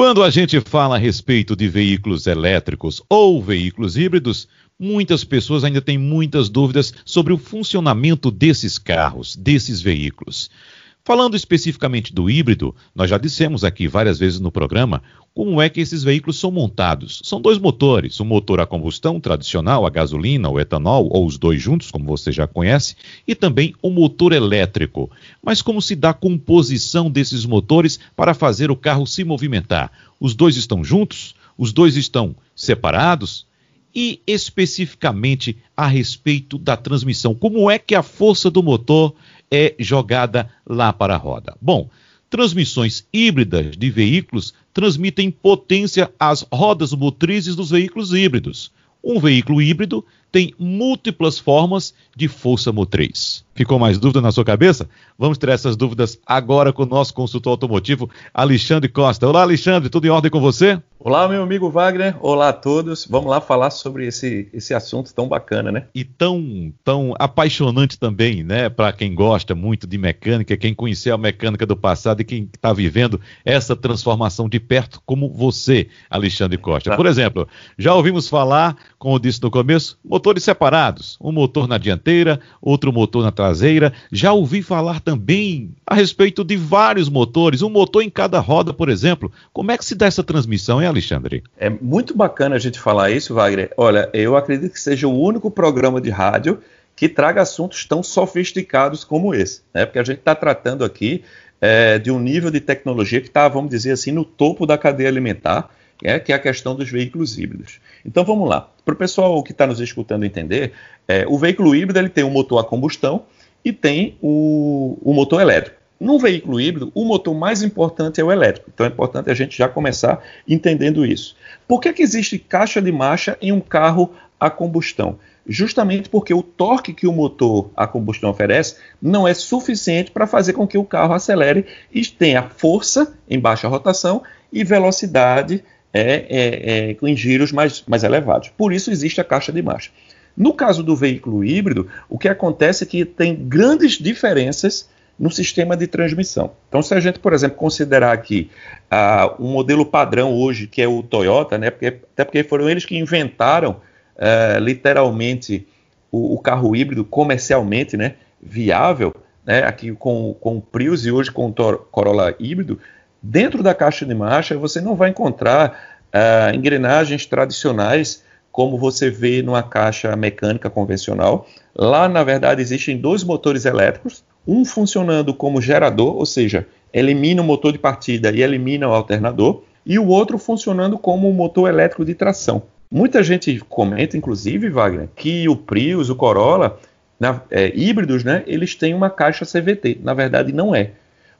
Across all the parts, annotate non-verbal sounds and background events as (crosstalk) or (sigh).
Quando a gente fala a respeito de veículos elétricos ou veículos híbridos, muitas pessoas ainda têm muitas dúvidas sobre o funcionamento desses carros, desses veículos. Falando especificamente do híbrido, nós já dissemos aqui várias vezes no programa como é que esses veículos são montados. São dois motores, um motor a combustão tradicional, a gasolina, o etanol, ou os dois juntos, como você já conhece, e também o um motor elétrico. Mas como se dá a composição desses motores para fazer o carro se movimentar? Os dois estão juntos? Os dois estão separados? E especificamente a respeito da transmissão, como é que a força do motor é jogada lá para a roda. Bom, transmissões híbridas de veículos transmitem potência às rodas motrizes dos veículos híbridos. Um veículo híbrido tem múltiplas formas de força motriz. Ficou mais dúvida na sua cabeça? Vamos tirar essas dúvidas agora com o nosso consultor automotivo, Alexandre Costa. Olá, Alexandre, tudo em ordem com você? Olá, meu amigo Wagner. Olá a todos. Vamos lá falar sobre esse, esse assunto tão bacana, né? E tão, tão apaixonante também, né? Para quem gosta muito de mecânica, quem conheceu a mecânica do passado e quem está vivendo essa transformação de perto, como você, Alexandre Costa. Tá. Por exemplo, já ouvimos falar, como eu disse no começo, motores separados. Um motor na dianteira, outro motor na traseira. Já ouvi falar também a respeito de vários motores, um motor em cada roda, por exemplo. Como é que se dá essa transmissão, hein, Alexandre? É muito bacana a gente falar isso, Wagner. Olha, eu acredito que seja o único programa de rádio que traga assuntos tão sofisticados como esse, né? Porque a gente está tratando aqui é, de um nível de tecnologia que está, vamos dizer assim, no topo da cadeia alimentar, é, que é a questão dos veículos híbridos. Então vamos lá. Para o pessoal que está nos escutando entender, é, o veículo híbrido ele tem um motor a combustão e tem o, o motor elétrico. Num veículo híbrido, o motor mais importante é o elétrico. Então é importante a gente já começar entendendo isso. Por que, que existe caixa de marcha em um carro a combustão? Justamente porque o torque que o motor a combustão oferece não é suficiente para fazer com que o carro acelere e tenha força em baixa rotação e velocidade é, é, é, em giros mais, mais elevados. Por isso existe a caixa de marcha. No caso do veículo híbrido, o que acontece é que tem grandes diferenças no sistema de transmissão. Então, se a gente, por exemplo, considerar aqui uh, um modelo padrão hoje, que é o Toyota, né, porque, até porque foram eles que inventaram uh, literalmente o, o, carro híbrido comercialmente né, viável, né, aqui com, com o Prius e hoje com o Corolla híbrido, dentro da caixa de marcha você não vai encontrar uh, engrenagens tradicionais como você vê numa caixa mecânica convencional. Lá, na verdade, existem dois motores elétricos, um funcionando como gerador, ou seja, elimina o motor de partida e elimina o alternador, e o outro funcionando como um motor elétrico de tração. Muita gente comenta, inclusive, Wagner, que o Prius, o Corolla, na, é, híbridos, né, eles têm uma caixa CVT. Na verdade, não é.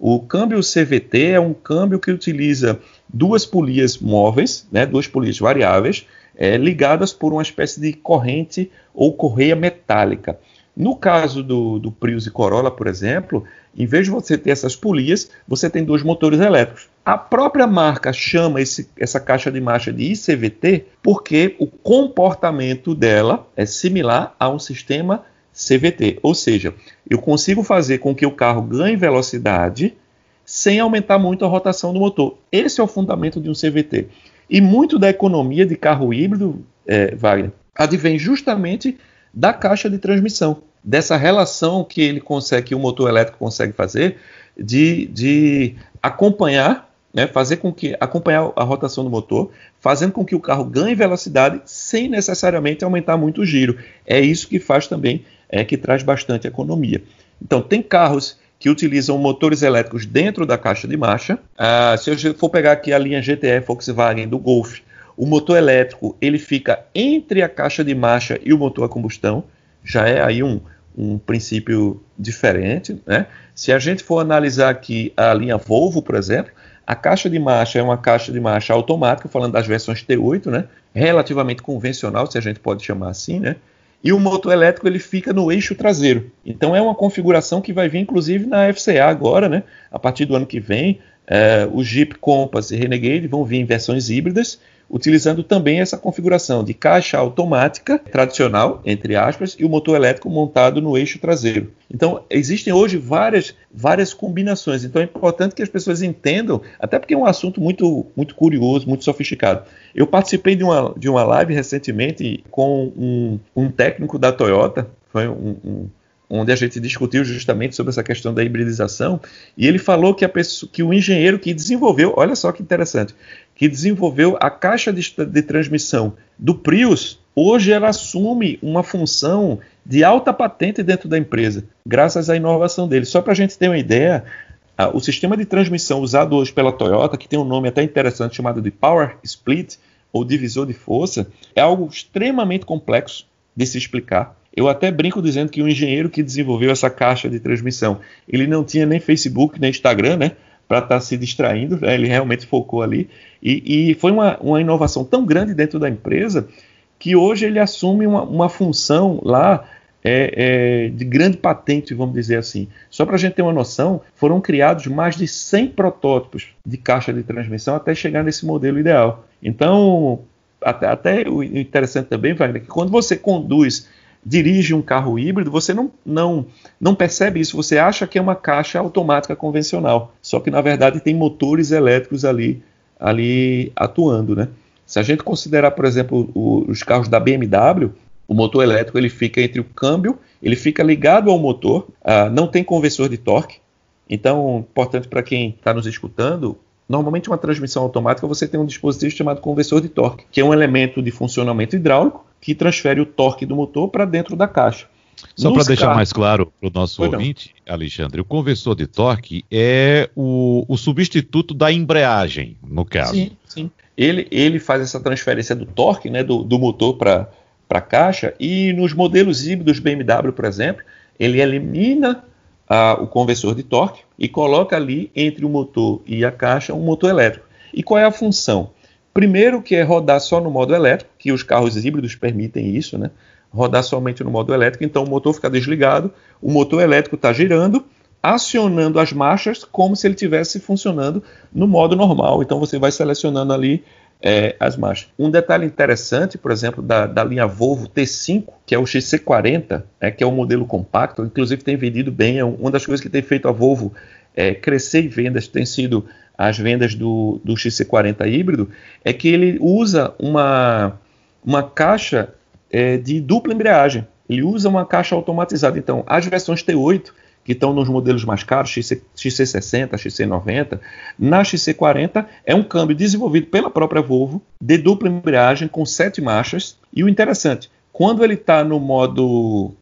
O câmbio CVT é um câmbio que utiliza duas polias móveis, né, duas polias variáveis, é, ligadas por uma espécie de corrente ou correia metálica. No caso do, do Prius e Corolla, por exemplo, em vez de você ter essas polias, você tem dois motores elétricos. A própria marca chama esse, essa caixa de marcha de ICVT porque o comportamento dela é similar a um sistema CVT, ou seja, eu consigo fazer com que o carro ganhe velocidade sem aumentar muito a rotação do motor. Esse é o fundamento de um CVT. E muito da economia de carro híbrido, é, Wagner, advém justamente da caixa de transmissão, dessa relação que ele consegue, que o motor elétrico consegue fazer, de, de acompanhar, né, fazer com que acompanhar a rotação do motor, fazendo com que o carro ganhe velocidade sem necessariamente aumentar muito o giro. É isso que faz também, é que traz bastante economia. Então tem carros que utilizam motores elétricos dentro da caixa de marcha. Ah, se eu for pegar aqui a linha GTE Volkswagen do Golf, o motor elétrico ele fica entre a caixa de marcha e o motor a combustão, já é aí um, um princípio diferente. Né? Se a gente for analisar aqui a linha Volvo, por exemplo, a caixa de marcha é uma caixa de marcha automática, falando das versões T8, né? relativamente convencional, se a gente pode chamar assim, né? E o motor elétrico ele fica no eixo traseiro. Então é uma configuração que vai vir inclusive na FCA agora, né? A partir do ano que vem, é, o Jeep Compass e Renegade vão vir em versões híbridas, utilizando também essa configuração de caixa automática tradicional, entre aspas, e o motor elétrico montado no eixo traseiro. Então, existem hoje várias, várias combinações. Então, é importante que as pessoas entendam, até porque é um assunto muito, muito curioso, muito sofisticado. Eu participei de uma, de uma live recentemente com um, um técnico da Toyota, foi um, um onde a gente discutiu justamente sobre essa questão da hibridização, e ele falou que, pessoa, que o engenheiro que desenvolveu, olha só que interessante, que desenvolveu a caixa de, de transmissão do Prius, hoje ela assume uma função de alta patente dentro da empresa, graças à inovação dele. Só para a gente ter uma ideia, o sistema de transmissão usado hoje pela Toyota, que tem um nome até interessante chamado de Power Split, ou divisor de força, é algo extremamente complexo de se explicar. Eu até brinco dizendo que o engenheiro que desenvolveu essa caixa de transmissão, ele não tinha nem Facebook, nem Instagram, né? Para estar tá se distraindo, né, ele realmente focou ali. E, e foi uma, uma, inovação tão grande dentro da empresa que hoje ele assume uma, uma função lá é, é, de grande patente, vamos dizer assim. Só para a gente ter uma noção, foram criados mais de 100 protótipos de caixa de transmissão até chegar nesse modelo ideal. Então, até, até o interessante também, Wagner, é que quando você conduz dirige um carro híbrido, você não, não, não percebe isso, você acha que é uma caixa automática convencional, só que na verdade tem motores elétricos ali, ali atuando, né? Se a gente considerar, por exemplo, o, os carros da BMW, o motor elétrico ele fica entre o câmbio, ele fica ligado ao motor, ah, não tem conversor de torque. Então, importante para quem está nos escutando, normalmente uma transmissão automática você tem um dispositivo chamado conversor de torque, que é um elemento de funcionamento hidráulico que transfere o torque do motor para dentro da caixa. Só para deixar mais claro para o nosso ouvinte, não. Alexandre, o conversor de torque é o, o, substituto da embreagem, no caso. Sim, sim. Ele, ele faz essa transferência do torque né, do, do motor para a caixa e nos modelos híbridos BMW, por exemplo, ele elimina o conversor de torque e coloca ali entre o motor e a caixa um motor elétrico. E qual é a função? Primeiro, que é rodar só no modo elétrico, que os carros híbridos permitem isso, né? Rodar somente no modo elétrico, então o motor fica desligado, o motor elétrico está girando, acionando as marchas como se ele estivesse funcionando no modo normal. Então você vai selecionando ali é, as marchas. Um detalhe interessante, por exemplo, da, da, linha Volvo T5, que é o XC40, né, que é um modelo compacto, inclusive tem vendido bem, é uma das coisas que tem feito a Volvo é, crescer em vendas tem sido as vendas do, do XC40 híbrido, é que ele usa uma, uma caixa é, de dupla embreagem. Ele usa uma caixa automatizada. Então, as versões T8, que estão nos modelos mais caros, XC, XC60, XC90, na XC40 é um câmbio desenvolvido pela própria Volvo, de dupla embreagem, com sete marchas. E o interessante, quando ele está no modo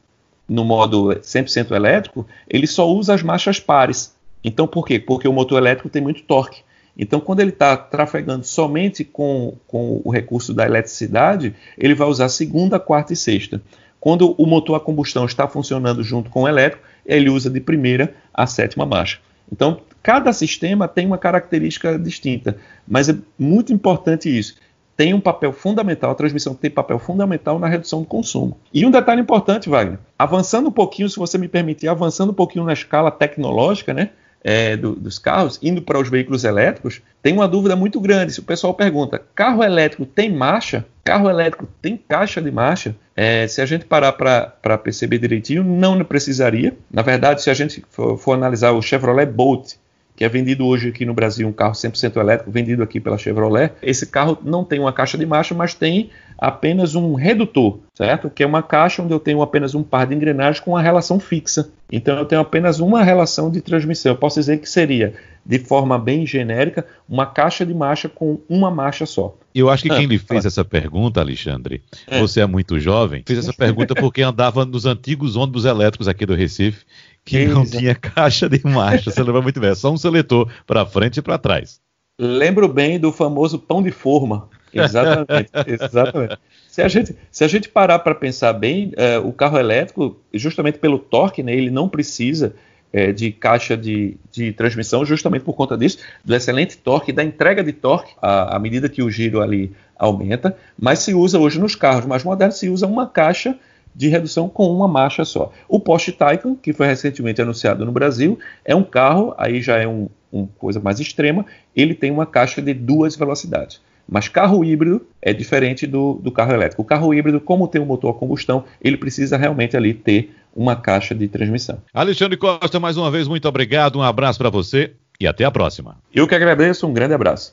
no modo 100% elétrico, ele só usa as marchas pares. Então, por quê? Porque o motor elétrico tem muito torque. Então, quando ele está trafegando somente com, com o recurso da eletricidade, ele vai usar segunda, quarta e sexta. Quando o motor a combustão está funcionando junto com o elétrico, ele usa de primeira a sétima marcha. Então, cada sistema tem uma característica distinta, mas é muito importante isso. Tem um papel fundamental, a transmissão tem papel fundamental na redução do consumo. E um detalhe importante, Wagner, avançando um pouquinho, se você me permitir, avançando um pouquinho na escala tecnológica, né? É, do, dos carros, indo para os veículos elétricos, tem uma dúvida muito grande. Se o pessoal pergunta: carro elétrico tem marcha? Carro elétrico tem caixa de marcha? É, se a gente parar para perceber direitinho, não precisaria. Na verdade, se a gente for, for analisar o Chevrolet Bolt, que é vendido hoje aqui no Brasil, um carro 100% elétrico, vendido aqui pela Chevrolet. Esse carro não tem uma caixa de marcha, mas tem apenas um redutor, certo? Que é uma caixa onde eu tenho apenas um par de engrenagens com uma relação fixa. Então eu tenho apenas uma relação de transmissão. Eu posso dizer que seria, de forma bem genérica, uma caixa de marcha com uma marcha só. Eu acho que quem ah, lhe fez essa pergunta, Alexandre, é. você é muito jovem, fez essa (laughs) pergunta porque andava nos antigos ônibus elétricos aqui do Recife que não tinha caixa de marcha. Você lembra muito bem, é só um seletor para frente e para trás. Lembro bem do famoso pão de forma. Exatamente, (laughs) exatamente. Se a gente, se a gente parar para pensar bem, é, o carro elétrico, justamente pelo torque, né, ele não precisa é, de caixa de, de, transmissão, justamente por conta disso, do excelente torque, da entrega de torque à, à medida que o giro ali aumenta, mas se usa hoje nos carros mais modernos, se usa uma caixa de redução com uma marcha só. O Porsche Taycan, que foi recentemente anunciado no Brasil, é um carro, aí já é um, uma coisa mais extrema, ele tem uma caixa de duas velocidades. Mas carro híbrido é diferente do, do carro elétrico. O carro híbrido, como tem um motor a combustão, ele precisa realmente ali ter uma caixa de transmissão. Alexandre Costa, mais uma vez, muito obrigado, um abraço para você e até a próxima. Eu que agradeço, um grande abraço.